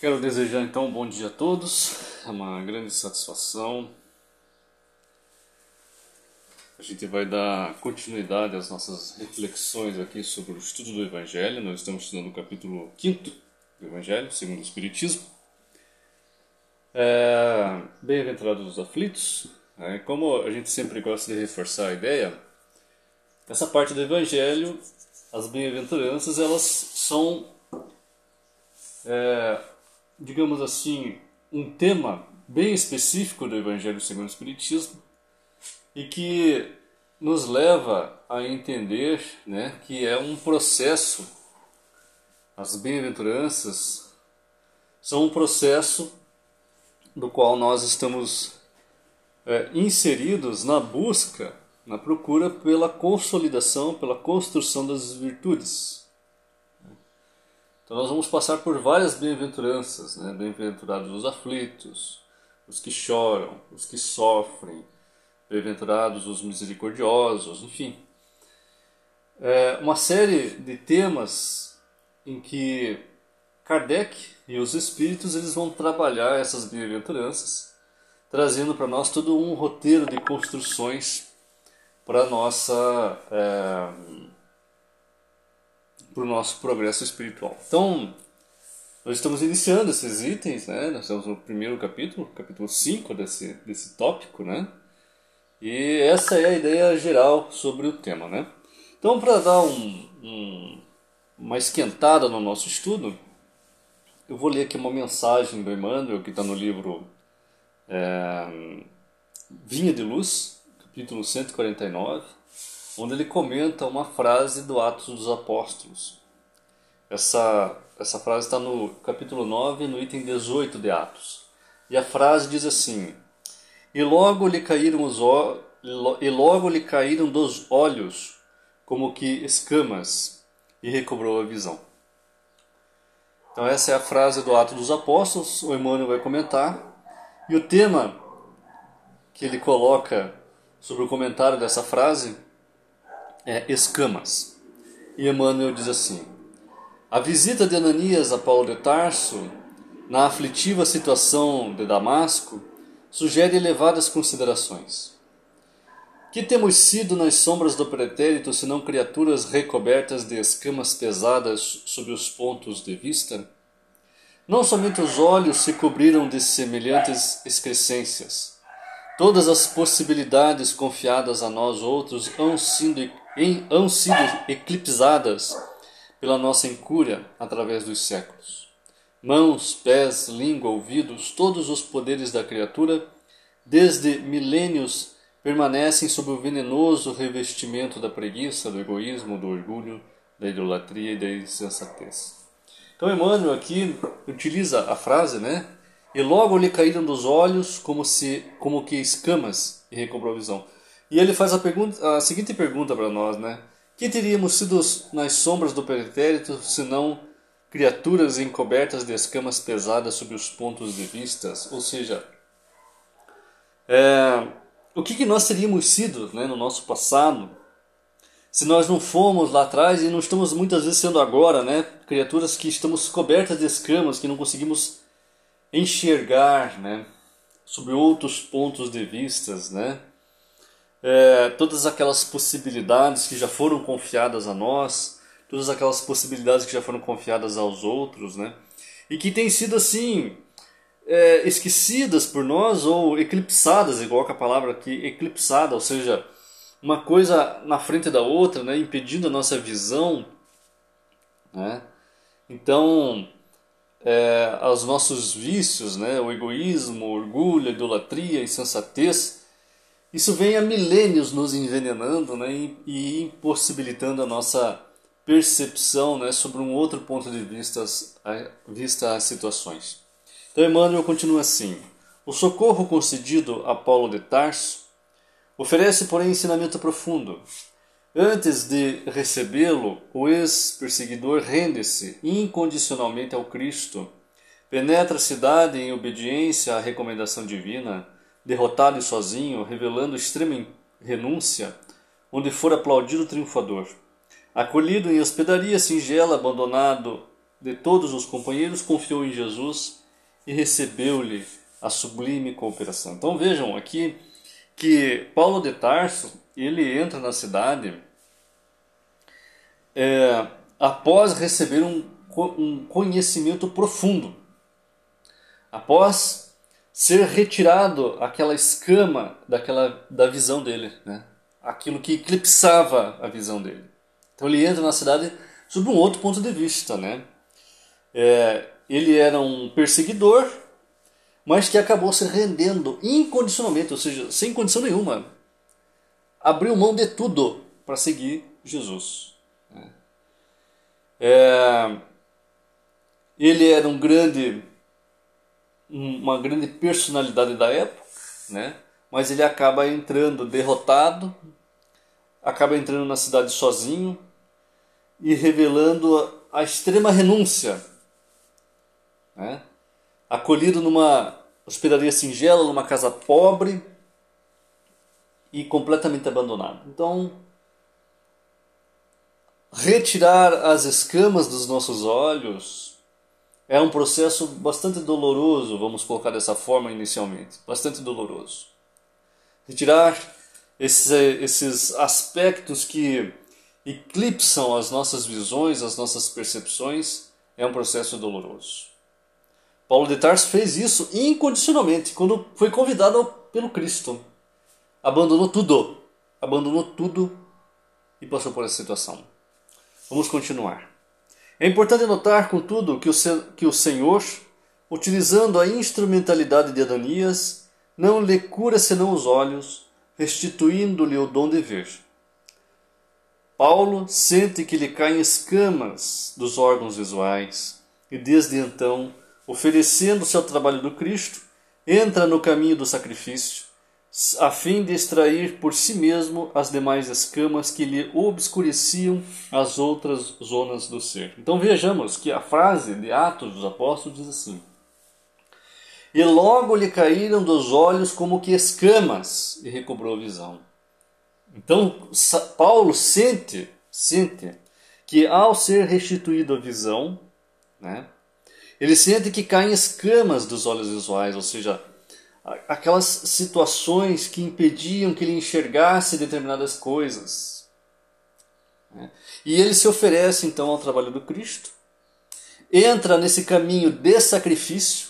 Quero desejar então um bom dia a todos, é uma grande satisfação. A gente vai dar continuidade às nossas reflexões aqui sobre o estudo do Evangelho. Nós estamos estudando o capítulo 5 do Evangelho, segundo o Espiritismo. É, Bem-aventurados os aflitos. É, como a gente sempre gosta de reforçar a ideia, essa parte do Evangelho, as bem-aventuranças, elas são é, digamos assim, um tema bem específico do Evangelho segundo o Espiritismo e que nos leva a entender né, que é um processo, as bem-aventuranças são um processo do qual nós estamos é, inseridos na busca, na procura pela consolidação, pela construção das virtudes. Então nós vamos passar por várias bem-aventuranças, né? Bem-aventurados os aflitos, os que choram, os que sofrem, bem-aventurados os misericordiosos, enfim. É uma série de temas em que Kardec e os espíritos eles vão trabalhar essas bem-aventuranças, trazendo para nós todo um roteiro de construções para nossa é, para o nosso progresso espiritual. Então, nós estamos iniciando esses itens, né? Nós estamos no primeiro capítulo, capítulo 5 desse, desse tópico, né? E essa é a ideia geral sobre o tema, né? Então, para dar um, um, uma esquentada no nosso estudo, eu vou ler aqui uma mensagem do Emmanuel, que está no livro é, Vinha de Luz, capítulo 149, onde ele comenta uma frase do Atos dos Apóstolos. Essa, essa frase está no capítulo 9, no item 18 de Atos. E a frase diz assim: E logo lhe caíram os e logo lhe caíram dos olhos como que escamas, e recobrou a visão. Então essa é a frase do Atos dos Apóstolos, o Emmanuel vai comentar. E o tema que ele coloca sobre o comentário dessa frase é, escamas. E Emmanuel diz assim: A visita de Ananias a Paulo de Tarso, na aflitiva situação de Damasco, sugere elevadas considerações. Que temos sido nas sombras do pretérito senão criaturas recobertas de escamas pesadas sob os pontos de vista? Não somente os olhos se cobriram de semelhantes excrescências. Todas as possibilidades confiadas a nós outros hão sido hão sido eclipsadas pela nossa incúria através dos séculos. Mãos, pés, língua, ouvidos, todos os poderes da criatura, desde milênios, permanecem sob o venenoso revestimento da preguiça, do egoísmo, do orgulho, da idolatria e da insensatez. Então Emmanuel aqui utiliza a frase, né? E logo lhe caíram dos olhos como se como que escamas e recobrou a visão. E ele faz a, pergunta, a seguinte pergunta para nós, né? Que teríamos sido nas sombras do pretérito, senão criaturas encobertas de escamas pesadas sob os pontos de vistas? Ou seja, é, o que, que nós teríamos sido né, no nosso passado se nós não fomos lá atrás e não estamos muitas vezes sendo agora, né? Criaturas que estamos cobertas de escamas, que não conseguimos enxergar, né? Sob outros pontos de vistas, né? É, todas aquelas possibilidades que já foram confiadas a nós, todas aquelas possibilidades que já foram confiadas aos outros, né? E que têm sido assim é, esquecidas por nós ou eclipsadas, igual que a palavra aqui, eclipsada, ou seja, uma coisa na frente da outra, né? Impedindo a nossa visão, né? Então, é, os nossos vícios, né? O egoísmo, o orgulho, a idolatria, a insensatez isso vem há milênios nos envenenando né, e, impossibilitando a nossa percepção né, sobre um outro ponto de vista, vista as situações. Então Emmanuel continua assim: O socorro concedido a Paulo de Tarso oferece, porém, ensinamento profundo. Antes de recebê-lo, o ex-perseguidor rende-se incondicionalmente ao Cristo, penetra a cidade em obediência à recomendação divina derrotado e sozinho, revelando extrema renúncia, onde for aplaudido triunfador. Acolhido em hospedaria singela, abandonado de todos os companheiros, confiou em Jesus e recebeu-lhe a sublime cooperação. Então vejam aqui que Paulo de Tarso ele entra na cidade é, após receber um, um conhecimento profundo, após ser retirado aquela escama daquela da visão dele, né? aquilo que eclipsava a visão dele. Então ele entra na cidade sob um outro ponto de vista, né? É, ele era um perseguidor, mas que acabou se rendendo incondicionalmente, ou seja, sem condição nenhuma. Abriu mão de tudo para seguir Jesus. Né? É, ele era um grande, uma grande personalidade da época, né? mas ele acaba entrando derrotado, acaba entrando na cidade sozinho e revelando a extrema renúncia. Né? Acolhido numa hospedaria singela, numa casa pobre e completamente abandonado. Então, retirar as escamas dos nossos olhos é um processo bastante doloroso, vamos colocar dessa forma inicialmente, bastante doloroso retirar esses, esses aspectos que eclipsam as nossas visões, as nossas percepções, é um processo doloroso. Paulo de Tarso fez isso incondicionalmente quando foi convidado pelo Cristo. Abandonou tudo, abandonou tudo e passou por essa situação. Vamos continuar. É importante notar, contudo, que o, que o Senhor, utilizando a instrumentalidade de Adonias, não lhe cura senão os olhos, restituindo-lhe o dom de ver. Paulo sente que lhe caem escamas dos órgãos visuais e, desde então, oferecendo-se ao trabalho do Cristo, entra no caminho do sacrifício, a fim de extrair por si mesmo as demais escamas que lhe obscureciam as outras zonas do ser. Então vejamos que a frase de Atos dos Apóstolos diz assim: e logo lhe caíram dos olhos como que escamas, e recobrou a visão. Então, Paulo sente, sente que ao ser restituído a visão, né, ele sente que caem escamas dos olhos visuais, ou seja, aquelas situações que impediam que ele enxergasse determinadas coisas. Né? E ele se oferece então ao trabalho do Cristo, entra nesse caminho de sacrifício,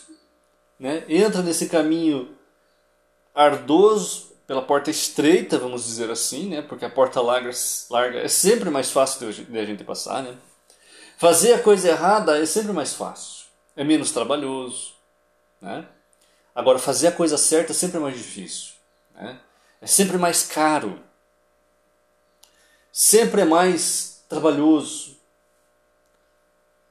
né, entra nesse caminho ardoso, pela porta estreita, vamos dizer assim, né, porque a porta larga, larga é sempre mais fácil de a gente passar. Né? Fazer a coisa errada é sempre mais fácil, é menos trabalhoso. Né? Agora, fazer a coisa certa é sempre mais difícil. Né? É sempre mais caro. Sempre é mais trabalhoso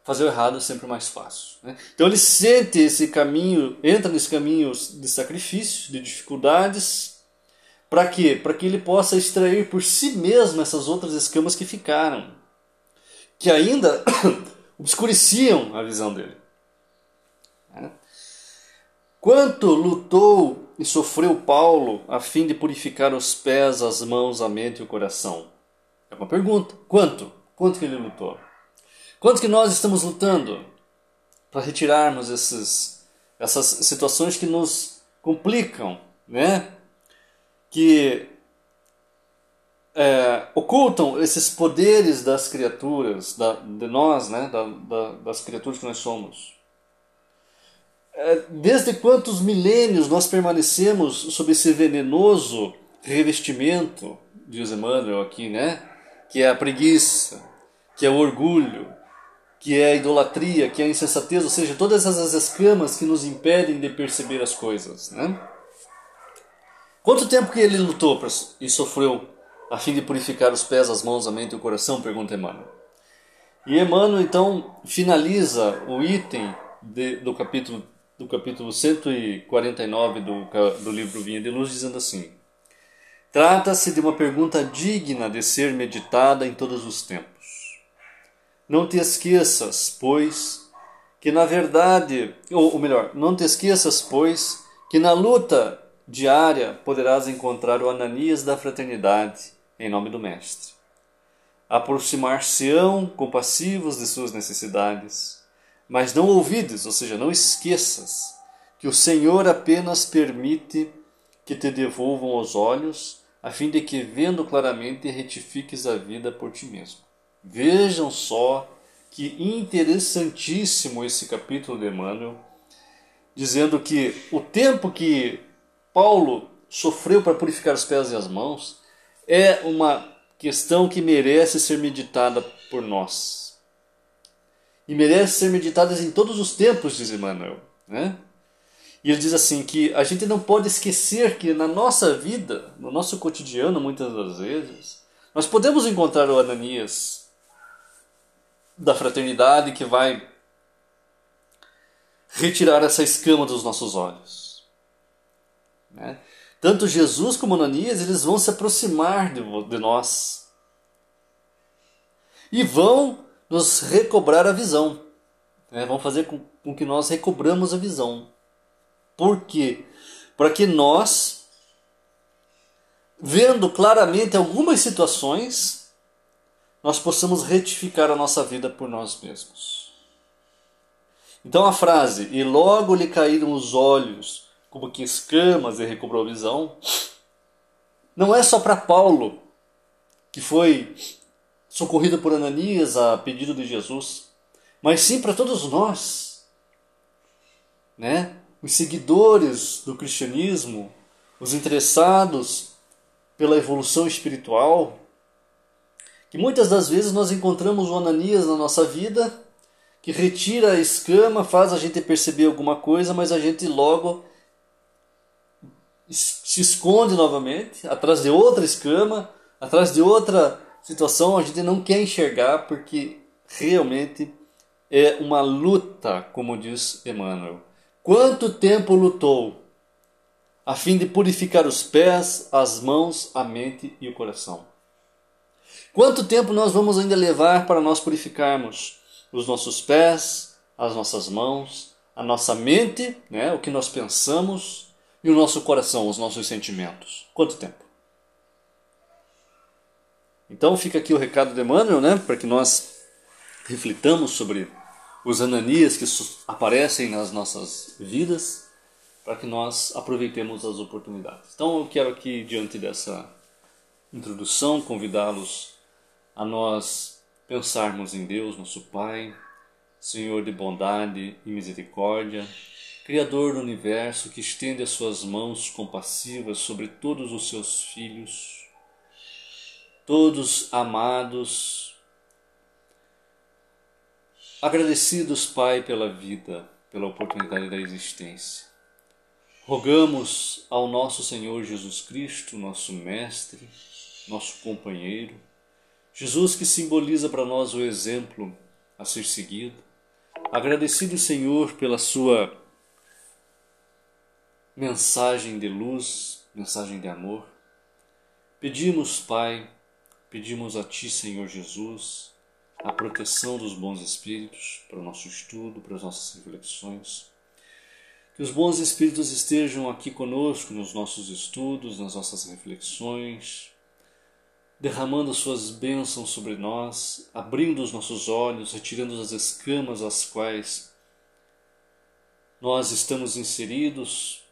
fazer o errado é sempre mais fácil. Né? Então ele sente esse caminho, entra nesse caminho de sacrifício, de dificuldades, para quê? Para que ele possa extrair por si mesmo essas outras escamas que ficaram, que ainda obscureciam a visão dele. Quanto lutou e sofreu Paulo a fim de purificar os pés, as mãos, a mente e o coração? É uma pergunta. Quanto? Quanto que ele lutou? Quanto que nós estamos lutando para retirarmos esses, essas situações que nos complicam, né? que é, ocultam esses poderes das criaturas, da, de nós, né? Da, da, das criaturas que nós somos. É, desde quantos milênios nós permanecemos sob esse venenoso revestimento, diz Emmanuel aqui, né? que é a preguiça, que é o orgulho, que é a idolatria, que é a insensatez, ou seja, todas essas escamas que nos impedem de perceber as coisas. Né? Quanto tempo que ele lutou e sofreu a fim de purificar os pés, as mãos, a mente e o coração? Pergunta Emmanuel. E Emmanuel então finaliza o item de, do capítulo do capítulo 149 do, do livro Vinha de Luz, dizendo assim: Trata-se de uma pergunta digna de ser meditada em todos os tempos. Não te esqueças, pois, que na verdade, ou, ou melhor, não te esqueças, pois, que na luta diária poderás encontrar o Ananias da fraternidade, em nome do Mestre. Aproximar-se-ão compassivos de suas necessidades, Mas não ouvides, ou seja, não esqueças, que o Senhor apenas permite que te devolvam os olhos, a fim de que, vendo claramente, retifiques a vida por ti mesmo. Vejam só que interessantíssimo esse capítulo de Emmanuel, dizendo que o tempo que Paulo sofreu para purificar os pés e as mãos é uma questão que merece ser meditada por nós. E merece ser meditada em todos os tempos, diz Emmanuel. Né? E ele diz assim que a gente não pode esquecer que na nossa vida, no nosso cotidiano, muitas das vezes, nós podemos encontrar o Ananias da fraternidade que vai retirar essa escama dos nossos olhos. Né? Tanto Jesus como Ananias, eles vão se aproximar de, de nós e vão nos recobrar a visão. Né? Vão fazer com, com que nós recobramos a visão. Por quê? Para que nós, vendo claramente algumas situações, nós possamos retificar a nossa vida por nós mesmos. Então a frase, e logo lhe caíram os olhos como que escamas e recobrou a visão, não é só para Paulo, que foi socorrido por Ananias a pedido de Jesus, mas sim para todos nós, né? Os seguidores do cristianismo, os interessados pela evolução espiritual, que muitas das vezes nós encontramos o Ananias na nossa vida, que retira a escama, faz a gente perceber alguma coisa, mas a gente logo se esconde novamente atrás de outra escama, atrás de outra situação, a gente não quer enxergar porque realmente é uma luta, como diz Emmanuel. Quanto tempo lutou a fim de purificar os pés, as mãos, a mente e o coração? Quanto tempo nós vamos ainda levar para nós purificarmos os nossos pés, as nossas mãos, a nossa mente, né, o que nós pensamos, e o nosso coração, os nossos sentimentos? Quanto tempo? Então fica aqui o recado de Emmanuel, né, para que nós reflitamos sobre os ananias que aparecem nas nossas vidas, para que nós aproveitemos as oportunidades. Então eu quero aqui, diante dessa introdução, convidá-los a nós pensarmos em Deus, nosso Pai, Senhor de bondade e misericórdia, Criador do universo que estende as suas mãos compassivas sobre todos os seus filhos, todos amados, agradecidos, Pai, pela vida, pela oportunidade da existência. Rogamos ao nosso Senhor Jesus Cristo, nosso Mestre, nosso companheiro, Jesus que simboliza para nós o exemplo a ser seguido. Agradecido, Senhor, pela sua mensagem de luz, mensagem de amor. Pedimos, Pai, pedimos a Ti, Senhor Jesus, a proteção dos bons espíritos para o nosso estudo, para as nossas reflexões. Que os bons espíritos estejam aqui conosco nos nossos estudos, nas nossas reflexões, derramando suas bênçãos sobre nós, abrindo os nossos olhos, retirando as escamas às quais nós estamos inseridos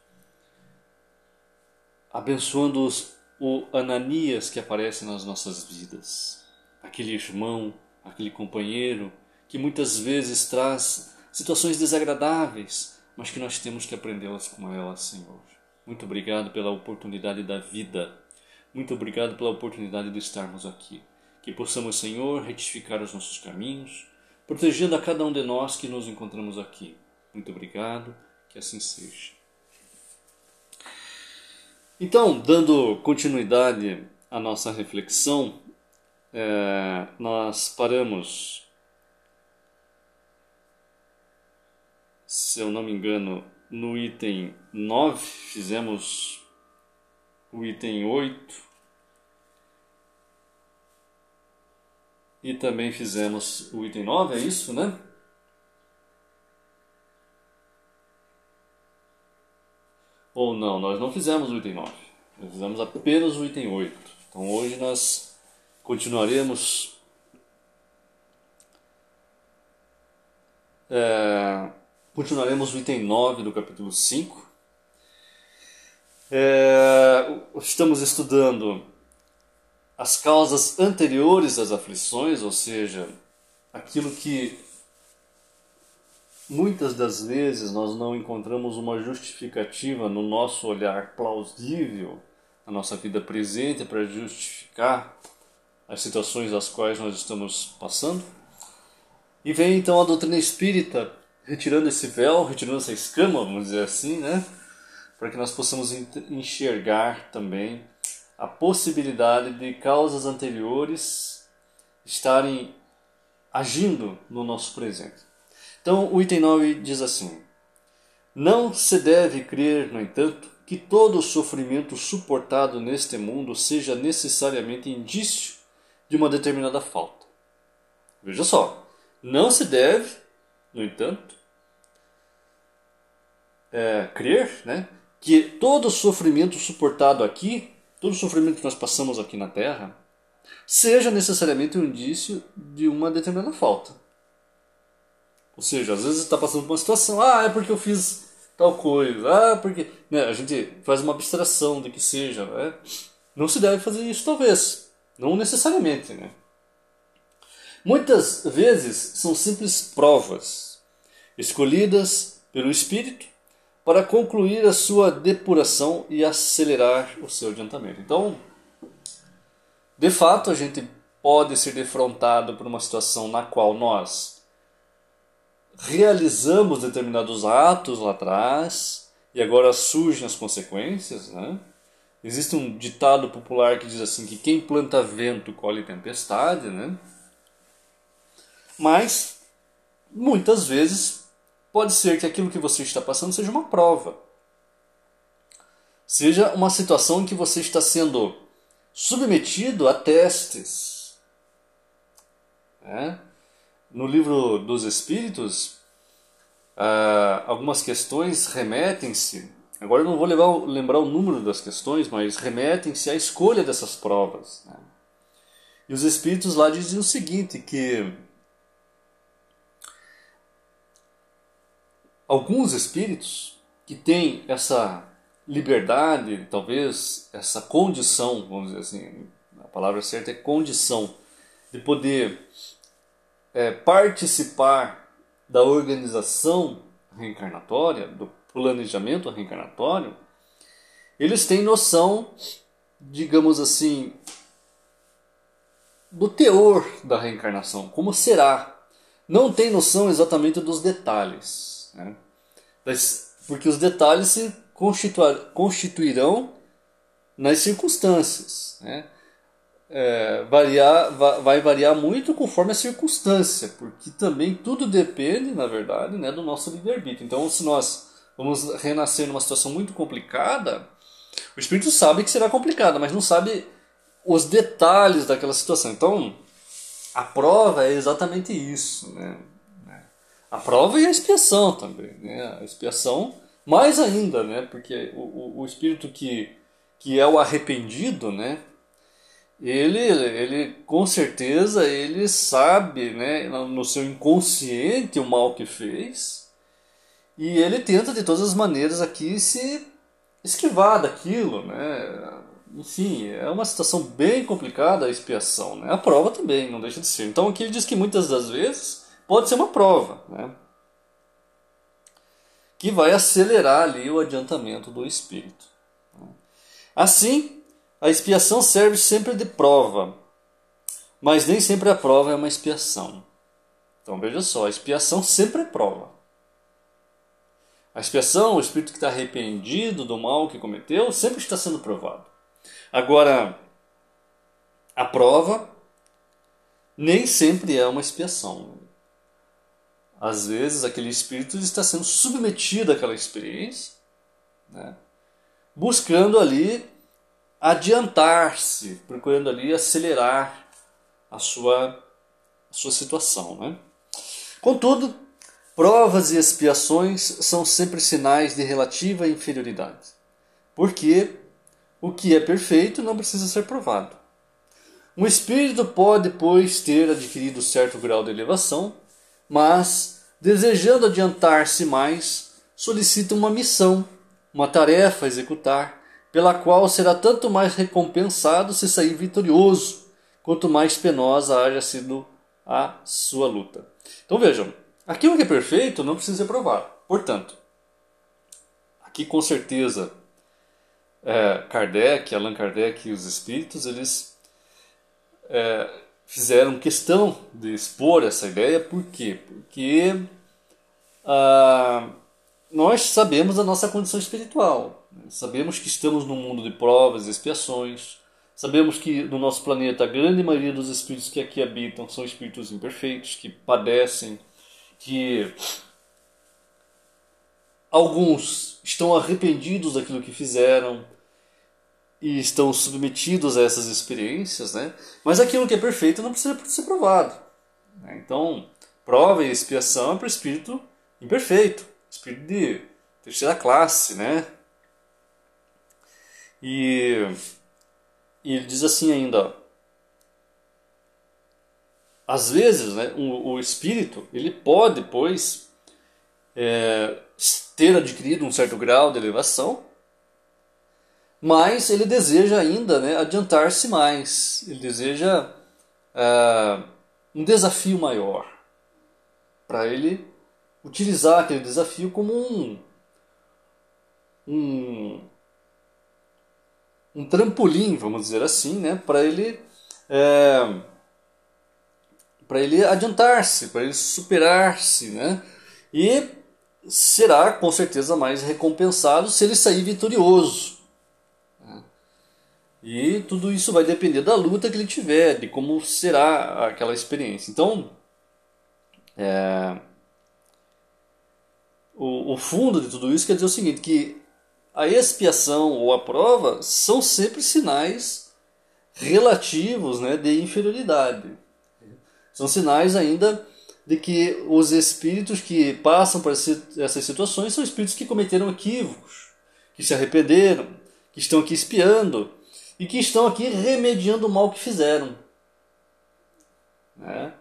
abençoando os, o Ananias que aparece nas nossas vidas, aquele irmão, aquele companheiro que muitas vezes traz situações desagradáveis, mas que nós temos que aprendê-las com ela, Senhor. Muito obrigado pela oportunidade da vida. Muito obrigado pela oportunidade de estarmos aqui. Que possamos, Senhor, retificar os nossos caminhos, protegendo a cada um de nós que nos encontramos aqui. Muito obrigado, que assim seja. Então, dando continuidade à nossa reflexão, é, nós paramos, se eu não me engano, no item 9, fizemos o item 8 e também fizemos o item 9, é isso, né? Ou não, nós não fizemos o item 9. Nós fizemos apenas o item 8. Então hoje nós continuaremos é, continuaremos no item 9 do capítulo 5. É, estamos estudando as causas anteriores das aflições, ou seja, aquilo que muitas das vezes nós não encontramos uma justificativa no nosso olhar plausível na nossa vida presente para justificar as situações das quais nós estamos passando. E vem então a doutrina espírita retirando esse véu, retirando essa escama, vamos dizer assim, né? Para que nós possamos enxergar também a possibilidade de causas anteriores estarem agindo no nosso presente. Então, o item 9 diz assim: Não se deve crer, no entanto, que todo o sofrimento suportado neste mundo seja necessariamente indício de uma determinada falta. Veja só, não se deve, no entanto, é, crer né, que todo sofrimento suportado aqui, todo sofrimento que nós passamos aqui na Terra, seja necessariamente um indício de uma determinada falta. Ou seja, às vezes está passando por uma situação, ah, é porque eu fiz tal coisa, ah, porque. Né, a gente faz uma abstração de que seja. Né? Não se deve fazer isso, talvez. Não necessariamente. Né? Muitas vezes são simples provas, escolhidas pelo Espírito para concluir a sua depuração e acelerar o seu adiantamento. Então, de fato, a gente pode ser defrontado por uma situação na qual nós realizamos determinados atos lá atrás e agora surgem as consequências, né? Existe um ditado popular que diz assim que quem planta vento colhe tempestade, né? Mas muitas vezes pode ser que aquilo que você está passando seja uma prova. Seja uma situação em que você está sendo submetido a testes. Né? no livro dos Espíritos, uh, algumas questões remetem-se. Agora eu não vou levar, lembrar o número das questões, mas remetem-se à escolha dessas provas. Né? E os Espíritos lá dizem o seguinte: que alguns Espíritos que têm essa liberdade, talvez essa condição, vamos dizer assim, a palavra certa é condição, de poder é, participar da organização reencarnatória, do planejamento reencarnatório, eles têm noção, digamos assim, do teor da reencarnação, como será. Não tem noção exatamente dos detalhes, né? porque os detalhes se constituirão nas circunstâncias. Né? É, variar, vai variar muito conforme a circunstância, porque também tudo depende, na verdade, né, do nosso livre-arbítrio. Então, se nós vamos renascer numa situação muito complicada, o espírito sabe que será complicada, mas não sabe os detalhes daquela situação. Então, a prova é exatamente isso. Né? A prova e a expiação também. Né? A expiação, mais ainda, né? porque o, o, o espírito que, que é o arrependido, né? Ele, ele com certeza ele sabe, né, no seu inconsciente o mal que fez e ele tenta de todas as maneiras aqui se esquivar daquilo, né? Enfim, é uma situação bem complicada a expiação, né? A prova também, não deixa de ser. Então aqui ele diz que muitas das vezes pode ser uma prova, né? Que vai acelerar ali o adiantamento do espírito. Assim, a expiação serve sempre de prova, mas nem sempre a prova é uma expiação. Então veja só, a expiação sempre é prova. A expiação, o espírito que está arrependido do mal que cometeu, sempre está sendo provado. Agora, a prova nem sempre é uma expiação. Às vezes, aquele espírito está sendo submetido àquela experiência, né? buscando ali adiantar-se, procurando ali acelerar a sua, a sua situação. Né? Contudo, provas e expiações são sempre sinais de relativa inferioridade, porque o que é perfeito não precisa ser provado. Um espírito pode, pois, ter adquirido certo grau de elevação, mas desejando adiantar-se mais, solicita uma missão, uma tarefa a executar, pela qual será tanto mais recompensado se sair vitorioso, quanto mais penosa haja sido a sua luta. Então vejam, aquilo que é perfeito não precisa ser provado. Portanto, aqui com certeza é, Kardec, Allan Kardec e os espíritos, eles é, fizeram questão de expor essa ideia, por quê? Porque ah, nós sabemos da nossa condição espiritual, sabemos que estamos num mundo de provas e expiações, sabemos que no nosso planeta a grande maioria dos espíritos que aqui habitam são espíritos imperfeitos, que padecem, que alguns estão arrependidos daquilo que fizeram, e estão submetidos a essas experiências, né? Mas aquilo que é perfeito não precisa ser provado. Né? Então, prova e expiação é para o espírito imperfeito, espírito de terceira classe, né? E, e ele diz assim ainda, às vezes, né, o, o espírito ele pode, pois, é, ter adquirido um certo grau de elevação, mas ele deseja ainda né, adiantar-se mais, ele deseja uh, um desafio maior, para ele utilizar aquele desafio como um, um, um trampolim, vamos dizer assim, né, para ele é, para ele adiantar-se, para ele superar-se, né, e será com certeza mais recompensado se ele sair vitorioso. E tudo isso vai depender da luta que ele tiver, de como será aquela experiência. Então, é, o, o fundo de tudo isso quer dizer o seguinte, que a expiação ou a prova são sempre sinais relativos né, de inferioridade. São sinais ainda de que os espíritos que passam por essas situações são espíritos que cometeram equívocos, que se arrependeram, que estão aqui espiando e que estão aqui remediando o mal que fizeram. Né?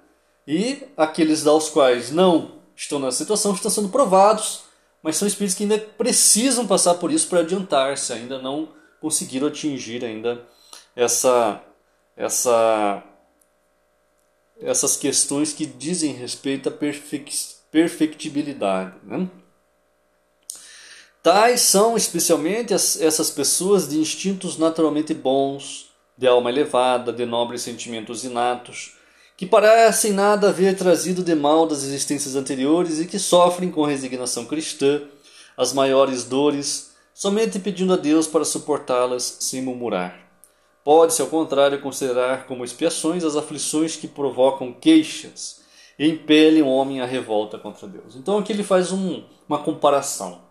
E aqueles aos quais não estão nessa situação estão sendo provados, mas são espíritos que ainda precisam passar por isso para adiantar-se, ainda não conseguiram atingir ainda essa, essa, essas questões que dizem respeito à perfectibilidade. Né? Tais são especialmente as, essas pessoas de instintos naturalmente bons, de alma elevada, de nobres sentimentos inatos, que parecem nada haver trazido de mal das existências anteriores e que sofrem com resignação cristã as maiores dores, somente pedindo a Deus para suportá-las sem murmurar. Pode-se, ao contrário, considerar como expiações as aflições que provocam queixas e impelem o homem à revolta contra Deus. Então aqui ele faz um, uma comparação.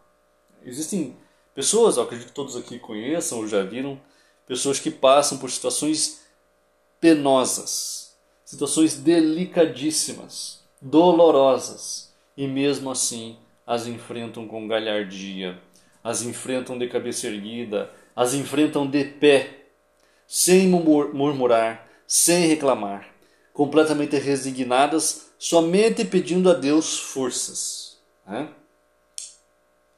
Existem pessoas, acredito que todos aqui conheçam ou já viram, pessoas que passam por situações penosas, situações delicadíssimas, dolorosas, e mesmo assim as enfrentam com galhardia, as enfrentam de cabeça erguida, as enfrentam de pé, sem murmurar, sem reclamar, completamente resignadas, somente pedindo a Deus forças. Né?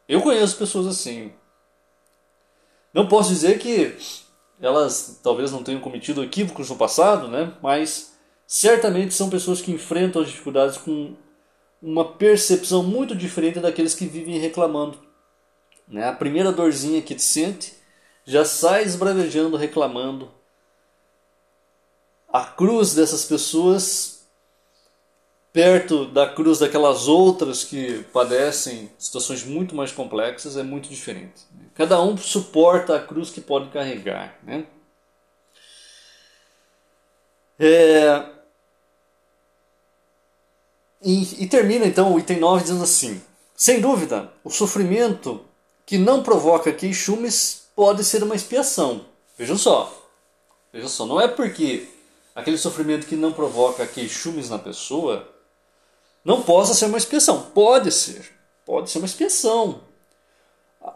Eu conheço pessoas assim. Não posso dizer que elas talvez não tenham cometido equívocos no passado, né? mas certamente são pessoas que enfrentam as dificuldades com uma percepção muito diferente daqueles que vivem reclamando. Né? A primeira dorzinha que te sente já sai esbravejando, reclamando. A cruz dessas pessoas perto da cruz daquelas outras que padecem situações muito mais complexas é muito diferente. Cada um suporta a cruz que pode carregar. Né? É... E, e termina então o item 9 dizendo assim: Sem dúvida, o sofrimento que não provoca queixumes pode ser uma expiação. Vejam só. Vejam só, não é porque aquele sofrimento que não provoca queixumes na pessoa não possa ser uma expiação. Pode ser. Pode ser uma expiação.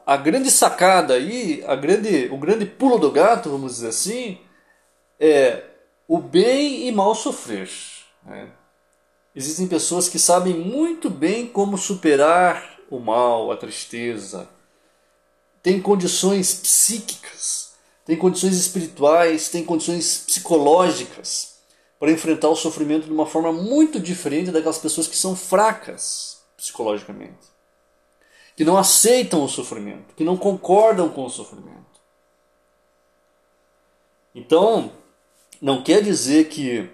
A grande sacada aí, a grande, o grande pulo do gato, vamos dizer assim, é o bem e mal sofrer. Né? Existem pessoas que sabem muito bem como superar o mal, a tristeza, têm condições psíquicas, têm condições espirituais, têm condições psicológicas para enfrentar o sofrimento de uma forma muito diferente daquelas pessoas que são fracas psicologicamente, que não aceitam o sofrimento, que não concordam com o sofrimento. Então, não quer dizer que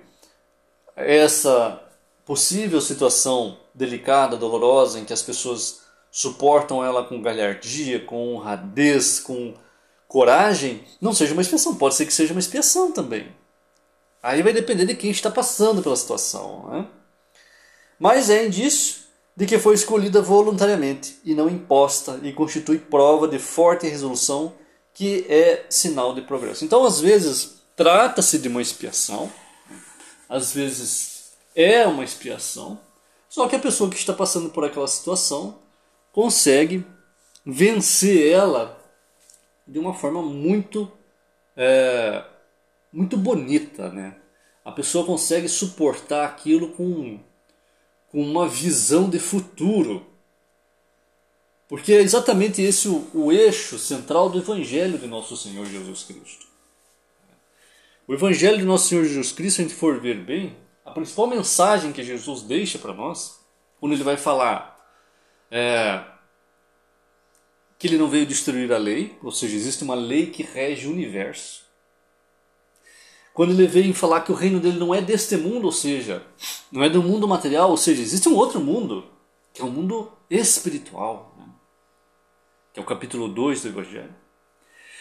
essa possível situação delicada, dolorosa, em que as pessoas suportam ela com galhardia, com honradez, com coragem, não seja uma expiação. Pode ser que seja uma expiação também. Aí vai depender de quem está passando pela situação. Né? Mas é indício de que foi escolhida voluntariamente e não imposta e constitui prova de forte resolução que é sinal de progresso. Então, às vezes, trata-se de uma expiação, às vezes é uma expiação, só que a pessoa que está passando por aquela situação consegue vencer ela de uma forma muito é, muito bonita, né? A pessoa consegue suportar aquilo com, com uma visão de futuro. Porque é exatamente esse o, o eixo central do Evangelho de Nosso Senhor Jesus Cristo. O Evangelho de Nosso Senhor Jesus Cristo, se a gente for ver bem, a principal mensagem que Jesus deixa para nós, quando ele vai falar é, que ele não veio destruir a lei, ou seja, existe uma lei que rege o universo. Quando ele veio falar que o reino dele não é deste mundo, ou seja, não é do mundo material, ou seja, existe um outro mundo, que é o um mundo espiritual, né? que é o capítulo 2 do Evangelho.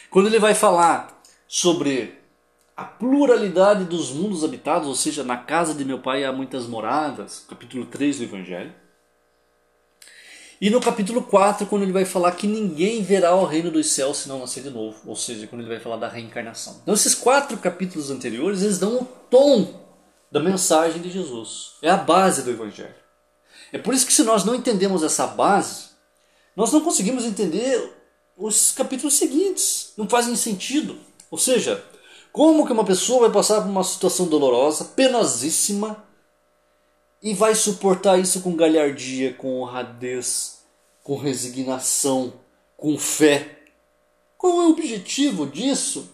Quando ele vai falar sobre a pluralidade dos mundos habitados, ou seja, na casa de meu pai há muitas moradas, capítulo 3 do Evangelho. E no capítulo 4, quando ele vai falar que ninguém verá o reino dos céus se não nascer de novo, ou seja, quando ele vai falar da reencarnação. Então, esses quatro capítulos anteriores, eles dão o tom da mensagem de Jesus. É a base do Evangelho. É por isso que, se nós não entendemos essa base, nós não conseguimos entender os capítulos seguintes. Não fazem sentido. Ou seja, como que uma pessoa vai passar por uma situação dolorosa, penosíssima, e vai suportar isso com galhardia, com honradez, com resignação, com fé. Qual é o objetivo disso?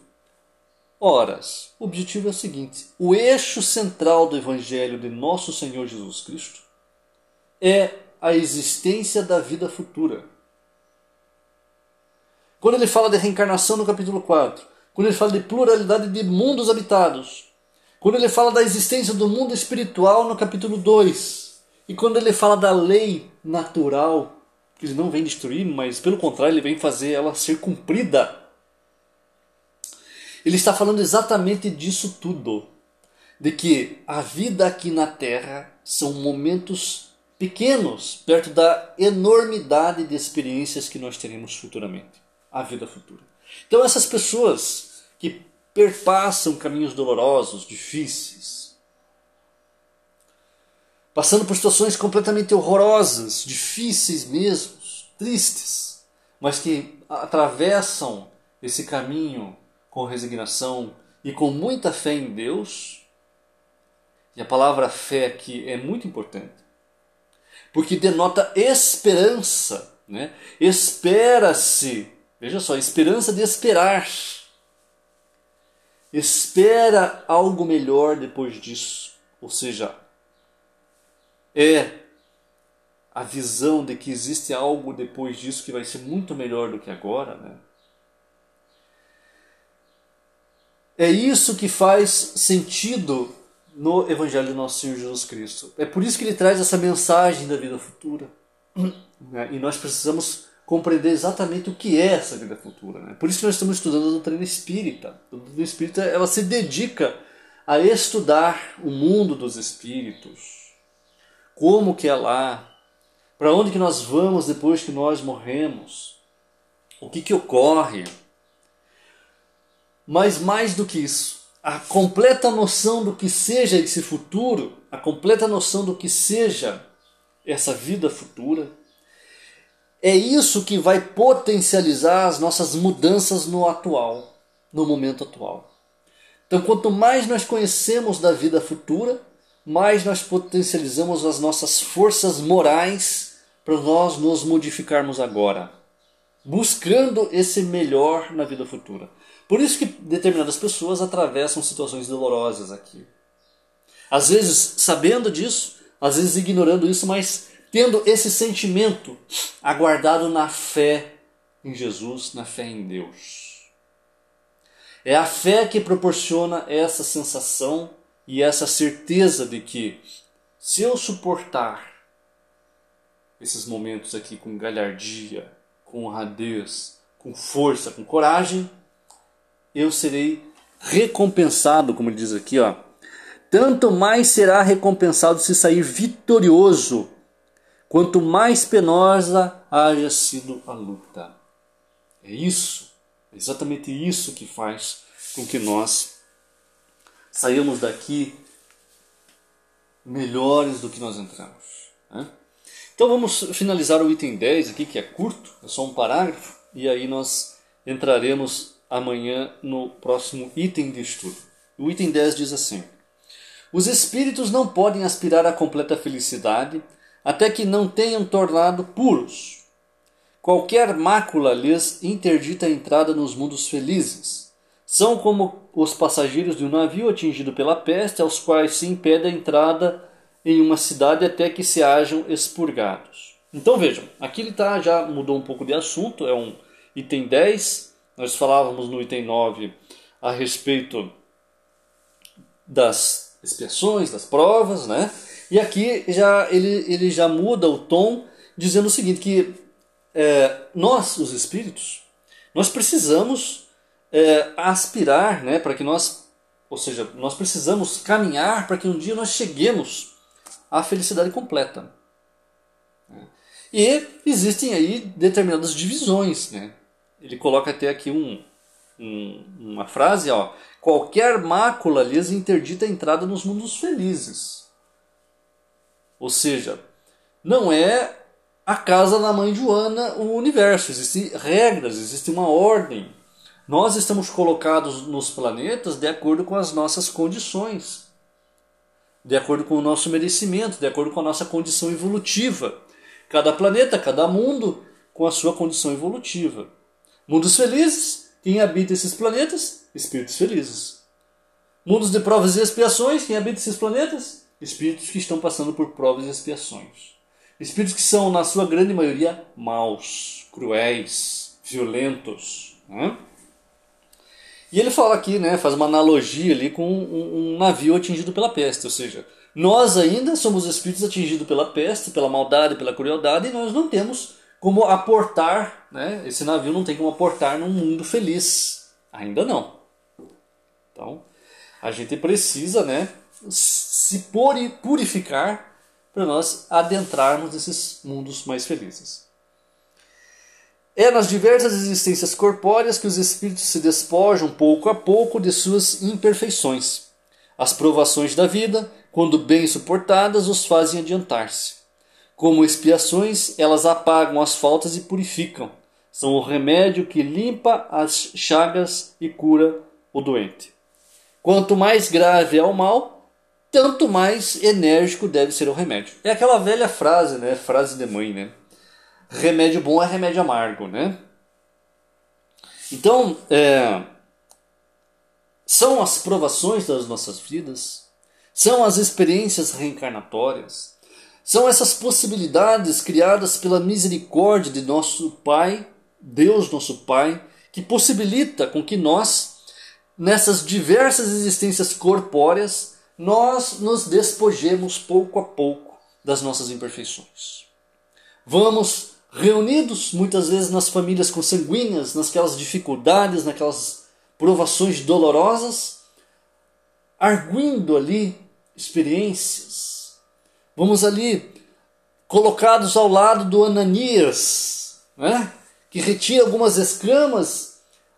Horas, o objetivo é o seguinte: o eixo central do Evangelho de Nosso Senhor Jesus Cristo é a existência da vida futura. Quando ele fala de reencarnação no capítulo 4, quando ele fala de pluralidade de mundos habitados, quando ele fala da existência do mundo espiritual no capítulo 2, e quando ele fala da lei natural, que ele não vem destruir, mas pelo contrário, ele vem fazer ela ser cumprida. Ele está falando exatamente disso tudo. De que a vida aqui na Terra são momentos pequenos perto da enormidade de experiências que nós teremos futuramente. A vida futura. Então, essas pessoas que perpassam caminhos dolorosos, difíceis, passando por situações completamente horrorosas, difíceis mesmo, tristes, mas que atravessam esse caminho com resignação e com muita fé em Deus. E a palavra fé aqui é muito importante, porque denota esperança, né? Espera-se, veja só, esperança de esperar espera algo melhor depois disso. Ou seja, é a visão de que existe algo depois disso que vai ser muito melhor do que agora, né? É isso que faz sentido no Evangelho do nosso Senhor Jesus Cristo. É por isso que ele traz essa mensagem da vida futura. Né? E nós precisamos compreender exatamente o que é essa vida futura. Né? Por isso que nós estamos estudando a doutrina espírita. A doutrina espírita ela se dedica a estudar o mundo dos espíritos, como que é lá, para onde que nós vamos depois que nós morremos, o que que ocorre. Mas mais do que isso, a completa noção do que seja esse futuro, a completa noção do que seja essa vida futura, é isso que vai potencializar as nossas mudanças no atual, no momento atual. Então, quanto mais nós conhecemos da vida futura, mais nós potencializamos as nossas forças morais para nós nos modificarmos agora, buscando esse melhor na vida futura. Por isso que determinadas pessoas atravessam situações dolorosas aqui. Às vezes sabendo disso, às vezes ignorando isso, mas tendo esse sentimento aguardado na fé em Jesus, na fé em Deus. É a fé que proporciona essa sensação e essa certeza de que se eu suportar esses momentos aqui com galhardia, com honradez, com força, com coragem, eu serei recompensado, como ele diz aqui, ó. Tanto mais será recompensado se sair vitorioso, quanto mais penosa haja sido a luta. É isso, é exatamente isso que faz com que nós saímos daqui melhores do que nós entramos. Né? Então vamos finalizar o item 10 aqui, que é curto, é só um parágrafo, e aí nós entraremos amanhã no próximo item de estudo. O item 10 diz assim: Os espíritos não podem aspirar à completa felicidade até que não tenham tornado puros. Qualquer mácula lhes interdita a entrada nos mundos felizes. São como os passageiros de um navio atingido pela peste, aos quais se impede a entrada em uma cidade até que se hajam expurgados. Então vejam, aqui ele tá, já mudou um pouco de assunto, é um item 10, nós falávamos no item 9 a respeito das expiações, das provas, né? E aqui já ele, ele já muda o tom, dizendo o seguinte, que é, nós, os espíritos, nós precisamos é, aspirar, né, para que nós, ou seja, nós precisamos caminhar para que um dia nós cheguemos à felicidade completa. E existem aí determinadas divisões, né? ele coloca até aqui um, um, uma frase, ó, qualquer mácula lhes interdita a entrada nos mundos felizes. Ou seja, não é a casa da mãe Joana o universo, existem regras, existe uma ordem. Nós estamos colocados nos planetas de acordo com as nossas condições, de acordo com o nosso merecimento, de acordo com a nossa condição evolutiva. Cada planeta, cada mundo com a sua condição evolutiva. Mundos felizes, quem habita esses planetas? Espíritos felizes. Mundos de provas e expiações, quem habita esses planetas? Espíritos que estão passando por provas e expiações. Espíritos que são, na sua grande maioria, maus, cruéis, violentos. Né? E ele fala aqui, né, faz uma analogia ali com um, um navio atingido pela peste, ou seja, nós ainda somos espíritos atingidos pela peste, pela maldade, pela crueldade, e nós não temos como aportar, né? Esse navio não tem como aportar num mundo feliz. Ainda não. Então, a gente precisa, né, se purificar para nós adentrarmos nesses mundos mais felizes. É nas diversas existências corpóreas que os espíritos se despojam pouco a pouco de suas imperfeições. As provações da vida, quando bem suportadas, os fazem adiantar-se. Como expiações, elas apagam as faltas e purificam. São o remédio que limpa as chagas e cura o doente. Quanto mais grave é o mal, tanto mais enérgico deve ser o remédio. É aquela velha frase, né? Frase de mãe, né? Remédio bom é remédio amargo, né? Então, é, são as provações das nossas vidas, são as experiências reencarnatórias, são essas possibilidades criadas pela misericórdia de nosso Pai, Deus nosso Pai, que possibilita com que nós, nessas diversas existências corpóreas, nós nos despojemos pouco a pouco das nossas imperfeições. Vamos reunidos muitas vezes nas famílias consanguíneas, nasquelas dificuldades, naquelas provações dolorosas, arguindo ali experiências Vamos ali, colocados ao lado do Ananias, né? que retira algumas escamas.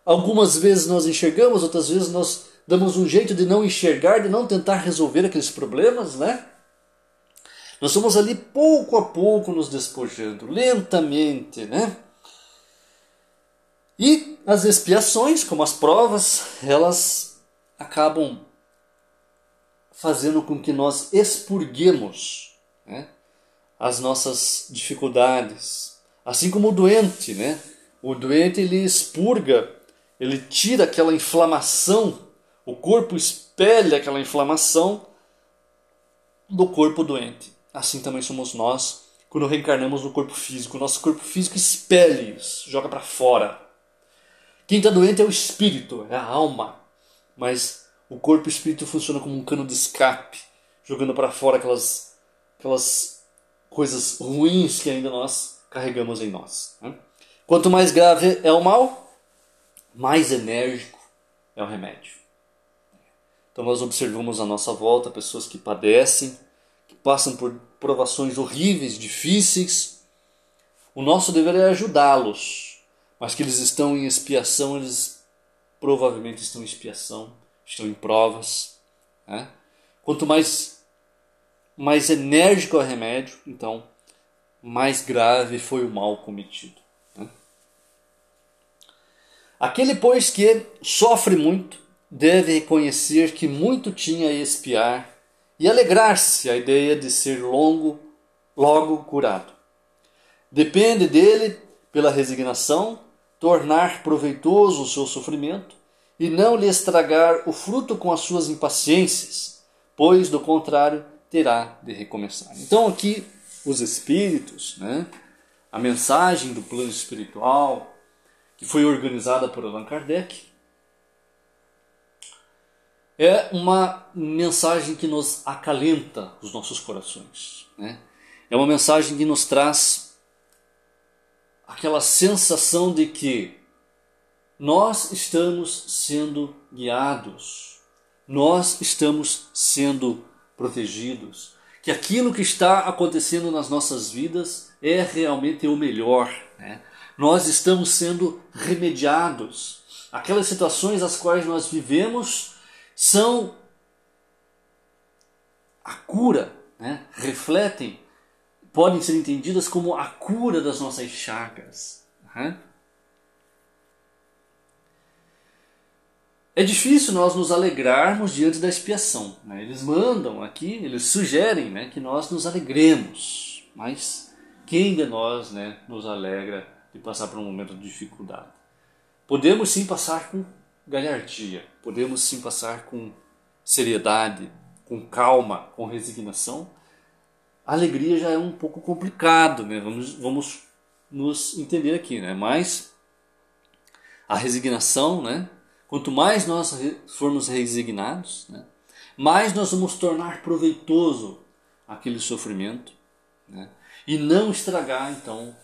Algumas vezes nós enxergamos, outras vezes nós damos um jeito de não enxergar, de não tentar resolver aqueles problemas, né? Nós somos ali pouco a pouco nos despojando, lentamente, né? E as expiações, como as provas, elas acabam fazendo com que nós expurguemos né, as nossas dificuldades. Assim como o doente, né? O doente ele expurga, ele tira aquela inflamação, o corpo espelha aquela inflamação do corpo doente. Assim também somos nós quando reencarnamos no corpo físico. Nosso corpo físico espelha isso, joga para fora. Quem está doente é o espírito, é a alma. Mas o corpo e o espírito funcionam como um cano de escape, jogando para fora aquelas, aquelas coisas ruins que ainda nós carregamos em nós. Né? Quanto mais grave é o mal, mais enérgico é o remédio. Então nós observamos à nossa volta pessoas que padecem, que passam por provações horríveis, difíceis. O nosso dever é ajudá-los, mas que eles estão em expiação, eles provavelmente estão em expiação, estão em provas. Né? Quanto mais, mais enérgico é o remédio, então mais grave foi o mal cometido. Né? Aquele, pois, que sofre muito, deve reconhecer que muito tinha a expiar e alegrar-se a ideia de ser longo, logo curado. Depende dele, pela resignação, tornar proveitoso o seu sofrimento e não lhe estragar o fruto com as suas impaciências, pois do contrário terá de recomeçar. Então aqui os espíritos, né, a mensagem do plano espiritual que foi organizada por Allan Kardec, é uma mensagem que nos acalenta os nossos corações. Né? É uma mensagem que nos traz aquela sensação de que nós estamos sendo guiados, nós estamos sendo protegidos, que aquilo que está acontecendo nas nossas vidas é realmente o melhor. Né? Nós estamos sendo remediados. Aquelas situações as quais nós vivemos são a cura, né? refletem, podem ser entendidas como a cura das nossas chagas. Né? É difícil nós nos alegrarmos diante da expiação. Né? Eles mandam aqui, eles sugerem né, que nós nos alegremos, mas quem de nós né, nos alegra de passar por um momento de dificuldade? Podemos sim passar com galhardia, podemos sim passar com seriedade, com calma, com resignação. Alegria já é um pouco complicado, né? vamos, vamos nos entender aqui, né? mas a resignação, né? quanto mais nós formos resignados, né? mais nós vamos tornar proveitoso aquele sofrimento né? e não estragar então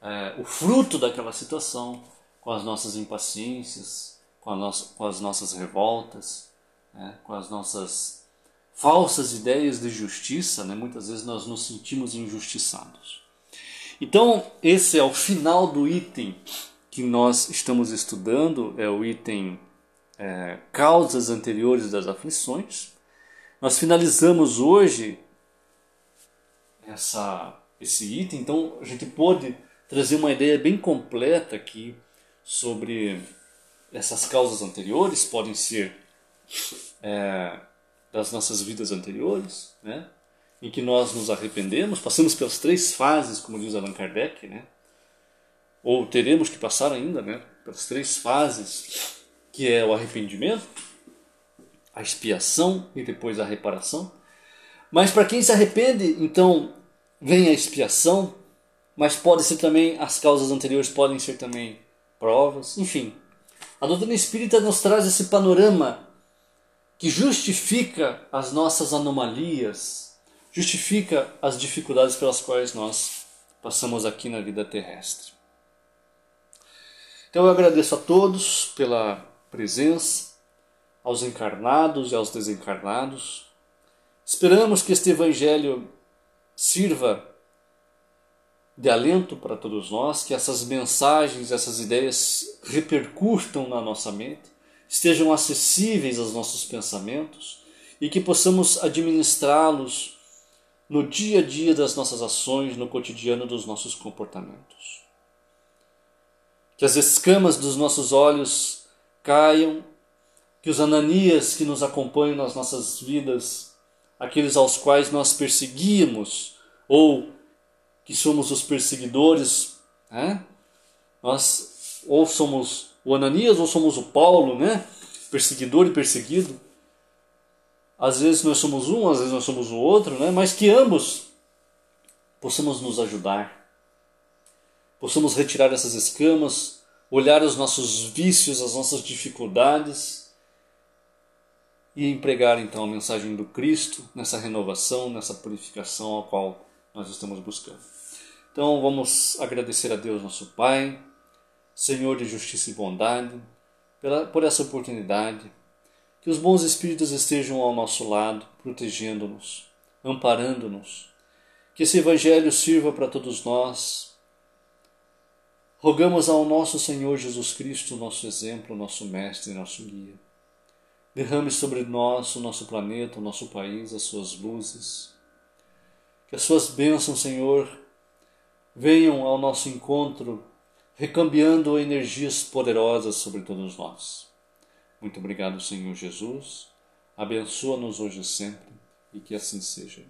é, o fruto daquela situação com as nossas impaciências, com, nossa, com as nossas revoltas, né, com as nossas falsas ideias de justiça, né, muitas vezes nós nos sentimos injustiçados. Então, esse é o final do item que nós estamos estudando, é o item é, Causas Anteriores das Aflições. Nós finalizamos hoje essa, esse item, então a gente pode trazer uma ideia bem completa aqui sobre essas causas anteriores podem ser é, das nossas vidas anteriores, né? em que nós nos arrependemos, passamos pelas três fases, como diz Allan Kardec, né? ou teremos que passar ainda né? pelas três fases, que é o arrependimento, a expiação e depois a reparação. Mas para quem se arrepende, então vem a expiação, mas pode ser também, as causas anteriores podem ser também provas, enfim, a doutrina espírita nos traz esse panorama que justifica as nossas anomalias, justifica as dificuldades pelas quais nós passamos aqui na vida terrestre. Então eu agradeço a todos pela presença, aos encarnados e aos desencarnados. Esperamos que este Evangelho sirva de alento para todos nós, que essas mensagens, essas ideias repercutam na nossa mente, estejam acessíveis aos nossos pensamentos e que possamos administrá-los no dia a dia das nossas ações, no cotidiano dos nossos comportamentos. Que as escamas dos nossos olhos caiam, que os ananias que nos acompanham nas nossas vidas aqueles aos quais nós perseguimos, ou que somos os perseguidores, né? nós ou somos o Ananias ou somos o Paulo, né? perseguidor e perseguido. Às vezes nós somos um, às vezes nós somos o outro, né? mas que ambos possamos nos ajudar, possamos retirar essas escamas, olhar os nossos vícios, as nossas dificuldades e empregar então a mensagem do Cristo nessa renovação, nessa purificação a qual nós estamos buscando. Então vamos agradecer a Deus, nosso Pai, Senhor de justiça e bondade, pela, por essa oportunidade. Que os bons espíritos estejam ao nosso lado, protegendo-nos, amparando-nos. Que esse Evangelho sirva para todos nós. Rogamos ao nosso Senhor Jesus Cristo, nosso exemplo, nosso mestre, nosso guia. Derrame sobre nós, o nosso planeta, o nosso país, as suas luzes. Que as suas bênçãos, Senhor, venham ao nosso encontro, recambiando energias poderosas sobre todos nós. Muito obrigado, Senhor Jesus. Abençoa-nos hoje e sempre, e que assim seja.